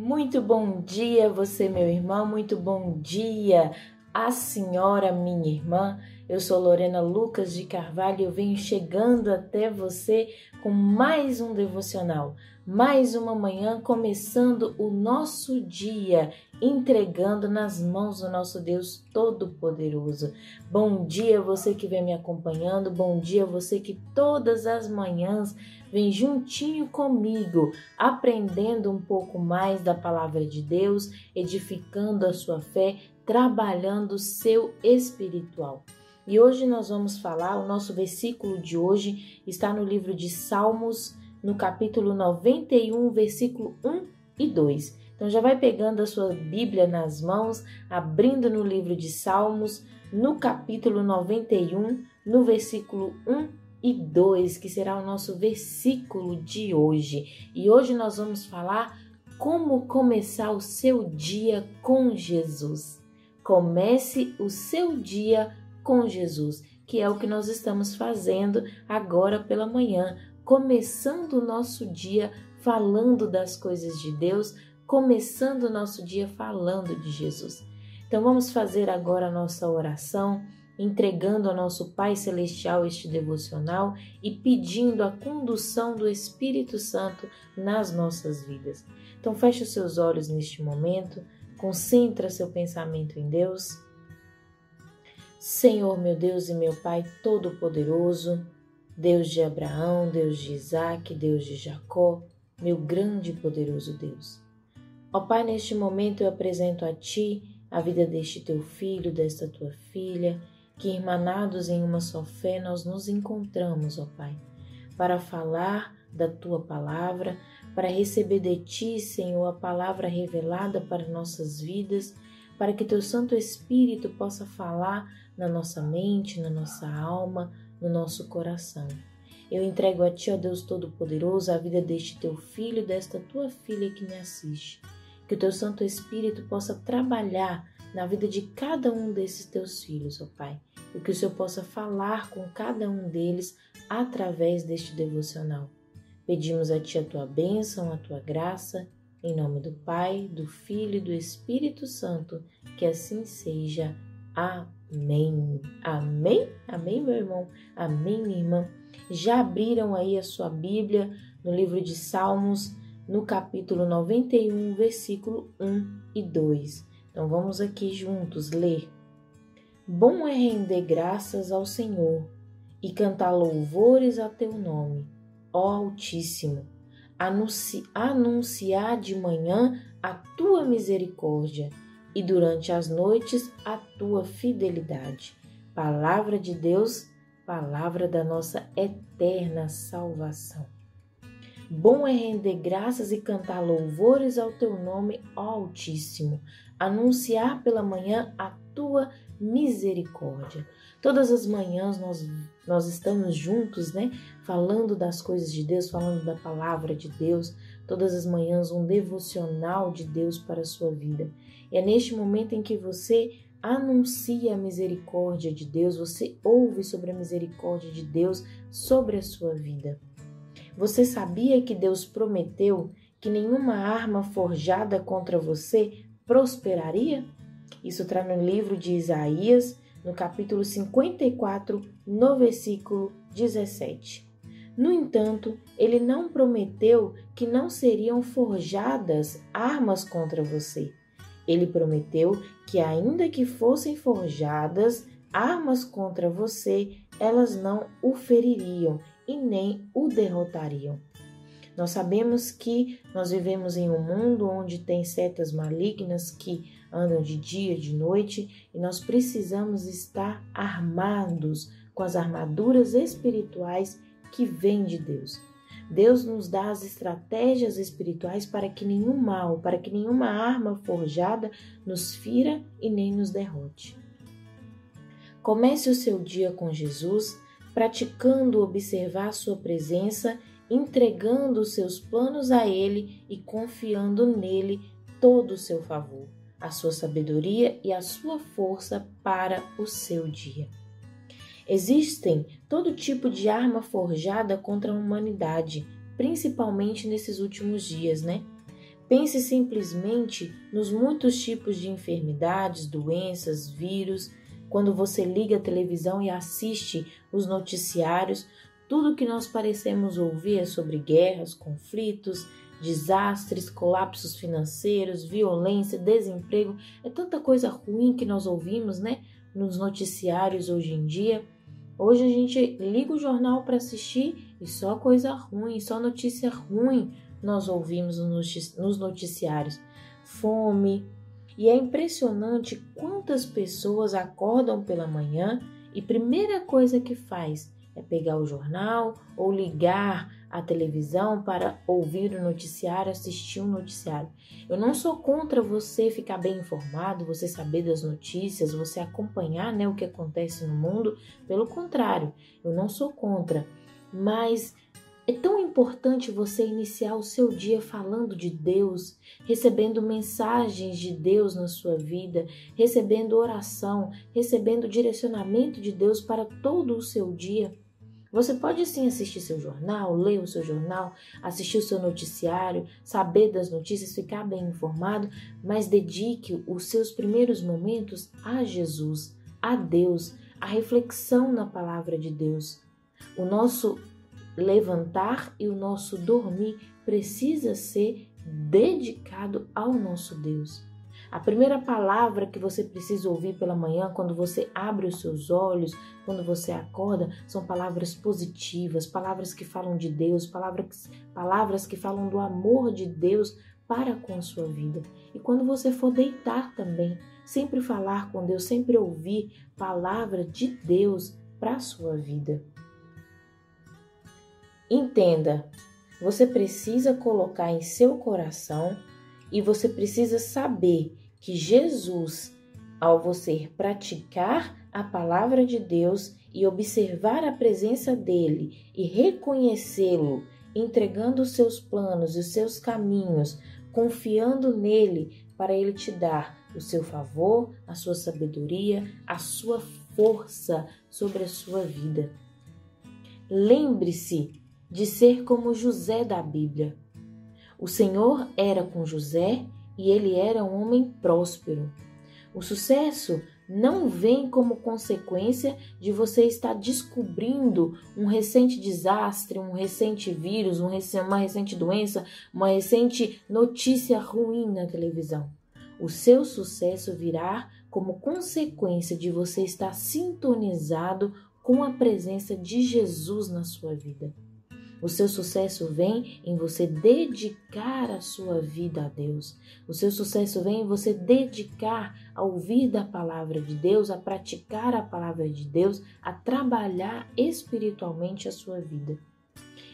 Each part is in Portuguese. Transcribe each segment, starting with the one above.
Muito bom dia, você, meu irmão. Muito bom dia, a senhora, minha irmã. Eu sou Lorena Lucas de Carvalho e eu venho chegando até você com mais um devocional, mais uma manhã começando o nosso dia, entregando nas mãos do nosso Deus Todo-Poderoso. Bom dia, você que vem me acompanhando, bom dia, você que todas as manhãs vem juntinho comigo, aprendendo um pouco mais da palavra de Deus, edificando a sua fé, trabalhando o seu espiritual. E hoje nós vamos falar, o nosso versículo de hoje está no livro de Salmos, no capítulo 91, versículo 1 e 2. Então já vai pegando a sua Bíblia nas mãos, abrindo no livro de Salmos, no capítulo 91, no versículo 1 e 2, que será o nosso versículo de hoje. E hoje nós vamos falar como começar o seu dia com Jesus. Comece o seu dia com Jesus, que é o que nós estamos fazendo agora pela manhã, começando o nosso dia falando das coisas de Deus, começando o nosso dia falando de Jesus. Então vamos fazer agora a nossa oração, entregando ao nosso Pai Celestial este devocional e pedindo a condução do Espírito Santo nas nossas vidas. Então feche os seus olhos neste momento, concentra seu pensamento em Deus Senhor, meu Deus e meu Pai Todo-Poderoso, Deus de Abraão, Deus de Isaac, Deus de Jacó, meu grande e poderoso Deus. Ó Pai, neste momento eu apresento a Ti a vida deste Teu filho, desta Tua filha, que irmanados em uma só fé nós nos encontramos, ó Pai, para falar da Tua palavra, para receber de Ti, Senhor, a palavra revelada para nossas vidas, para que Teu Santo Espírito possa falar na nossa mente, na nossa alma, no nosso coração. Eu entrego a Ti, ó Deus Todo-Poderoso, a vida deste Teu filho, desta Tua filha que me assiste. Que o Teu Santo Espírito possa trabalhar na vida de cada um desses Teus filhos, ó Pai. E que o Senhor possa falar com cada um deles através deste devocional. Pedimos a Ti a Tua bênção, a Tua graça, em nome do Pai, do Filho e do Espírito Santo, que assim seja. Amém. Amém? Amém, meu irmão? Amém, minha irmã? Já abriram aí a sua Bíblia no livro de Salmos, no capítulo 91, versículo 1 e 2. Então vamos aqui juntos ler. Bom é render graças ao Senhor e cantar louvores a teu nome, ó Altíssimo. Anunci anunciar de manhã a tua misericórdia e durante as noites a tua fidelidade. Palavra de Deus, palavra da nossa eterna salvação. Bom é render graças e cantar louvores ao teu nome, ó Altíssimo, anunciar pela manhã a tua misericórdia. Todas as manhãs nós, nós estamos juntos, né? Falando das coisas de Deus, falando da palavra de Deus. Todas as manhãs um devocional de Deus para a sua vida. É neste momento em que você anuncia a misericórdia de Deus, você ouve sobre a misericórdia de Deus sobre a sua vida. Você sabia que Deus prometeu que nenhuma arma forjada contra você prosperaria? Isso está no livro de Isaías, no capítulo 54, no versículo 17. No entanto, ele não prometeu que não seriam forjadas armas contra você. Ele prometeu que, ainda que fossem forjadas armas contra você, elas não o feririam e nem o derrotariam. Nós sabemos que nós vivemos em um mundo onde tem setas malignas que andam de dia, de noite, e nós precisamos estar armados com as armaduras espirituais que vêm de Deus. Deus nos dá as estratégias espirituais para que nenhum mal, para que nenhuma arma forjada nos fira e nem nos derrote. Comece o seu dia com Jesus, praticando observar sua presença, entregando seus planos a Ele e confiando nele todo o seu favor, a sua sabedoria e a sua força para o seu dia. Existem todo tipo de arma forjada contra a humanidade, principalmente nesses últimos dias, né? Pense simplesmente nos muitos tipos de enfermidades, doenças, vírus. Quando você liga a televisão e assiste os noticiários, tudo que nós parecemos ouvir é sobre guerras, conflitos, desastres, colapsos financeiros, violência, desemprego. É tanta coisa ruim que nós ouvimos, né? Nos noticiários hoje em dia. Hoje a gente liga o jornal para assistir e só coisa ruim, só notícia ruim nós ouvimos nos noticiários. Fome. E é impressionante quantas pessoas acordam pela manhã e primeira coisa que faz é pegar o jornal ou ligar a televisão para ouvir o noticiário, assistir um noticiário. Eu não sou contra você ficar bem informado, você saber das notícias, você acompanhar né, o que acontece no mundo. Pelo contrário, eu não sou contra. Mas é tão importante você iniciar o seu dia falando de Deus, recebendo mensagens de Deus na sua vida, recebendo oração, recebendo direcionamento de Deus para todo o seu dia. Você pode sim assistir seu jornal, ler o seu jornal, assistir o seu noticiário, saber das notícias, ficar bem informado, mas dedique os seus primeiros momentos a Jesus, a Deus, a reflexão na palavra de Deus. O nosso levantar e o nosso dormir precisa ser dedicado ao nosso Deus. A primeira palavra que você precisa ouvir pela manhã, quando você abre os seus olhos, quando você acorda, são palavras positivas, palavras que falam de Deus, palavras, palavras que falam do amor de Deus para com a sua vida. E quando você for deitar também, sempre falar com Deus, sempre ouvir palavra de Deus para a sua vida. Entenda, você precisa colocar em seu coração e você precisa saber que Jesus, ao você praticar a palavra de Deus e observar a presença dele e reconhecê-lo, entregando os seus planos e os seus caminhos, confiando nele para ele te dar o seu favor, a sua sabedoria, a sua força sobre a sua vida. Lembre-se de ser como José da Bíblia. O Senhor era com José e ele era um homem próspero. O sucesso não vem como consequência de você estar descobrindo um recente desastre, um recente vírus, uma recente doença, uma recente notícia ruim na televisão. O seu sucesso virá como consequência de você estar sintonizado com a presença de Jesus na sua vida. O seu sucesso vem em você dedicar a sua vida a Deus. O seu sucesso vem em você dedicar a ouvir da palavra de Deus, a praticar a palavra de Deus, a trabalhar espiritualmente a sua vida.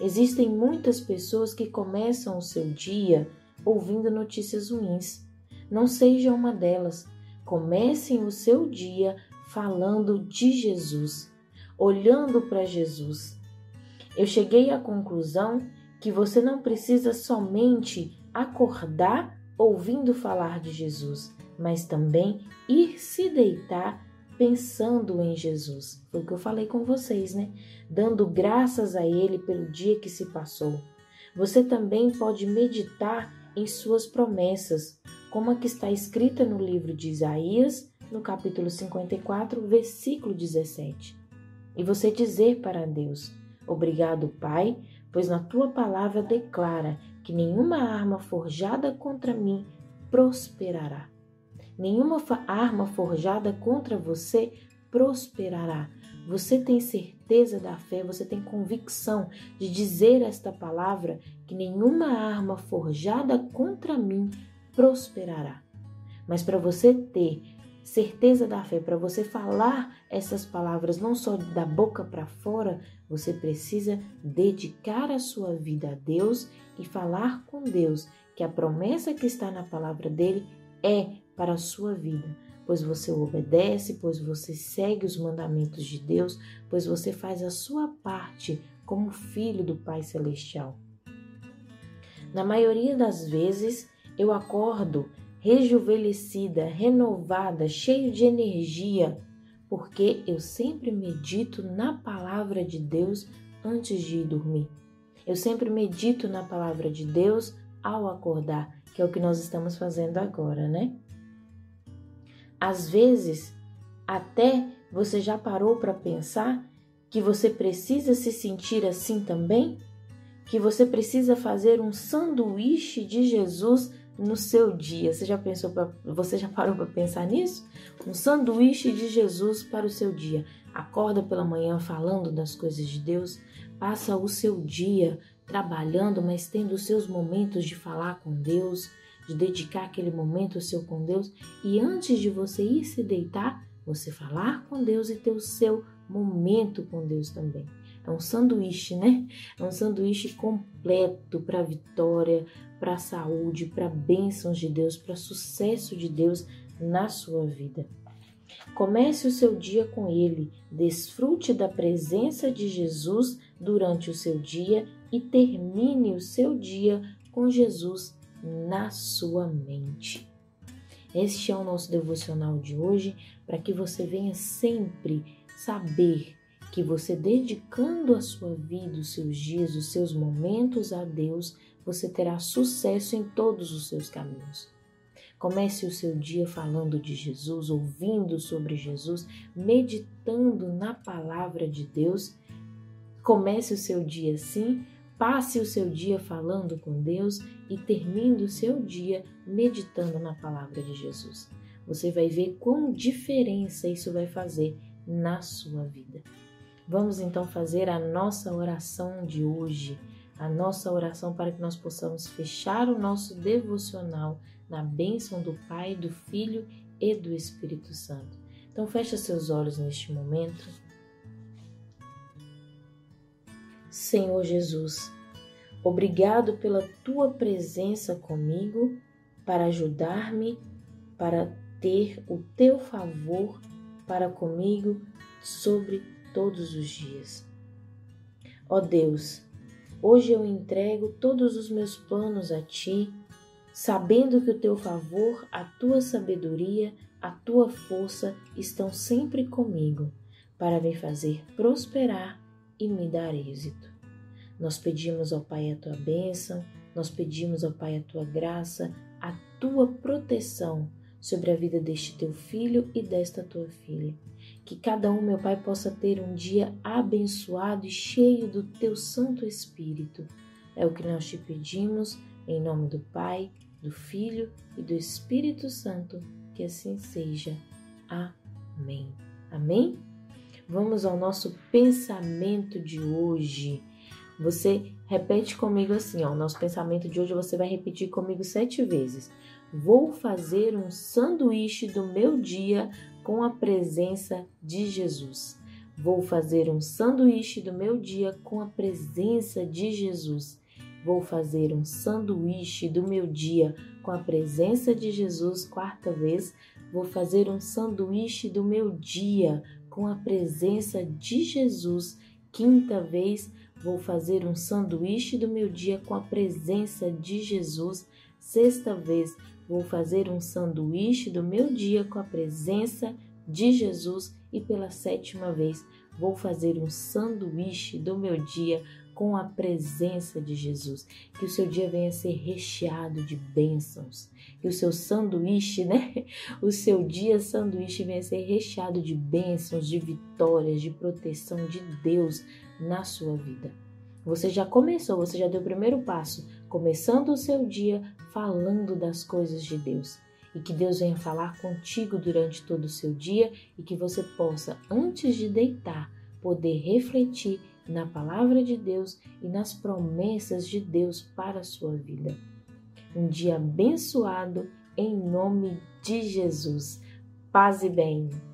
Existem muitas pessoas que começam o seu dia ouvindo notícias ruins. Não seja uma delas. Comecem o seu dia falando de Jesus, olhando para Jesus eu cheguei à conclusão que você não precisa somente acordar ouvindo falar de Jesus, mas também ir se deitar pensando em Jesus. Foi o que eu falei com vocês, né? Dando graças a Ele pelo dia que se passou. Você também pode meditar em suas promessas, como a que está escrita no livro de Isaías, no capítulo 54, versículo 17. E você dizer para Deus: Obrigado, Pai, pois na tua palavra declara que nenhuma arma forjada contra mim prosperará. Nenhuma arma forjada contra você prosperará. Você tem certeza da fé, você tem convicção de dizer esta palavra que nenhuma arma forjada contra mim prosperará. Mas para você ter certeza da fé, para você falar essas palavras não só da boca para fora, você precisa dedicar a sua vida a Deus e falar com Deus que a promessa que está na palavra dele é para a sua vida, pois você obedece, pois você segue os mandamentos de Deus, pois você faz a sua parte como filho do Pai Celestial. Na maioria das vezes, eu acordo rejuvenescida, renovada, cheio de energia, porque eu sempre medito na palavra de Deus antes de ir dormir. Eu sempre medito na palavra de Deus ao acordar, que é o que nós estamos fazendo agora, né? Às vezes, até você já parou para pensar que você precisa se sentir assim também? Que você precisa fazer um sanduíche de Jesus no seu dia. Você já pensou pra, você já parou para pensar nisso? Um sanduíche de Jesus para o seu dia. Acorda pela manhã falando das coisas de Deus, passa o seu dia trabalhando, mas tendo os seus momentos de falar com Deus, de dedicar aquele momento seu com Deus e antes de você ir se deitar, você falar com Deus e ter o seu momento com Deus também. É um sanduíche, né? É um sanduíche completo para vitória, para saúde, para bênçãos de Deus, para sucesso de Deus na sua vida. Comece o seu dia com Ele, desfrute da presença de Jesus durante o seu dia e termine o seu dia com Jesus na sua mente. Este é o nosso devocional de hoje, para que você venha sempre saber que você dedicando a sua vida, os seus dias, os seus momentos a Deus, você terá sucesso em todos os seus caminhos. Comece o seu dia falando de Jesus, ouvindo sobre Jesus, meditando na palavra de Deus. Comece o seu dia assim, passe o seu dia falando com Deus e termine o seu dia meditando na palavra de Jesus. Você vai ver quão diferença isso vai fazer na sua vida. Vamos então fazer a nossa oração de hoje, a nossa oração para que nós possamos fechar o nosso devocional na bênção do Pai, do Filho e do Espírito Santo. Então feche seus olhos neste momento. Senhor Jesus, obrigado pela tua presença comigo para ajudar-me, para ter o teu favor para comigo sobre todos os dias. Ó Deus, hoje eu entrego todos os meus planos a ti, sabendo que o teu favor, a tua sabedoria, a tua força estão sempre comigo para me fazer prosperar e me dar êxito. Nós pedimos ao Pai a tua bênção, nós pedimos ao Pai a tua graça, a tua proteção sobre a vida deste teu filho e desta tua filha. Que cada um, meu Pai, possa ter um dia abençoado e cheio do teu Santo Espírito. É o que nós te pedimos, em nome do Pai, do Filho e do Espírito Santo. Que assim seja. Amém. Amém? Vamos ao nosso pensamento de hoje. Você repete comigo assim, ó. O nosso pensamento de hoje você vai repetir comigo sete vezes. Vou fazer um sanduíche do meu dia com a presença de Jesus. Vou fazer um sanduíche do meu dia com a presença de Jesus. Vou fazer um sanduíche do meu dia com a presença de Jesus. Quarta vez, vou fazer um sanduíche do meu dia com a presença de Jesus. Quinta vez, vou fazer um sanduíche do meu dia com a presença de Jesus. Sexta vez, Vou fazer um sanduíche do meu dia com a presença de Jesus e pela sétima vez vou fazer um sanduíche do meu dia com a presença de Jesus. Que o seu dia venha a ser recheado de bênçãos. Que o seu sanduíche, né? O seu dia sanduíche venha a ser recheado de bênçãos, de vitórias, de proteção de Deus na sua vida. Você já começou, você já deu o primeiro passo, começando o seu dia falando das coisas de Deus. E que Deus venha falar contigo durante todo o seu dia e que você possa, antes de deitar, poder refletir na palavra de Deus e nas promessas de Deus para a sua vida. Um dia abençoado em nome de Jesus. Paz e bem.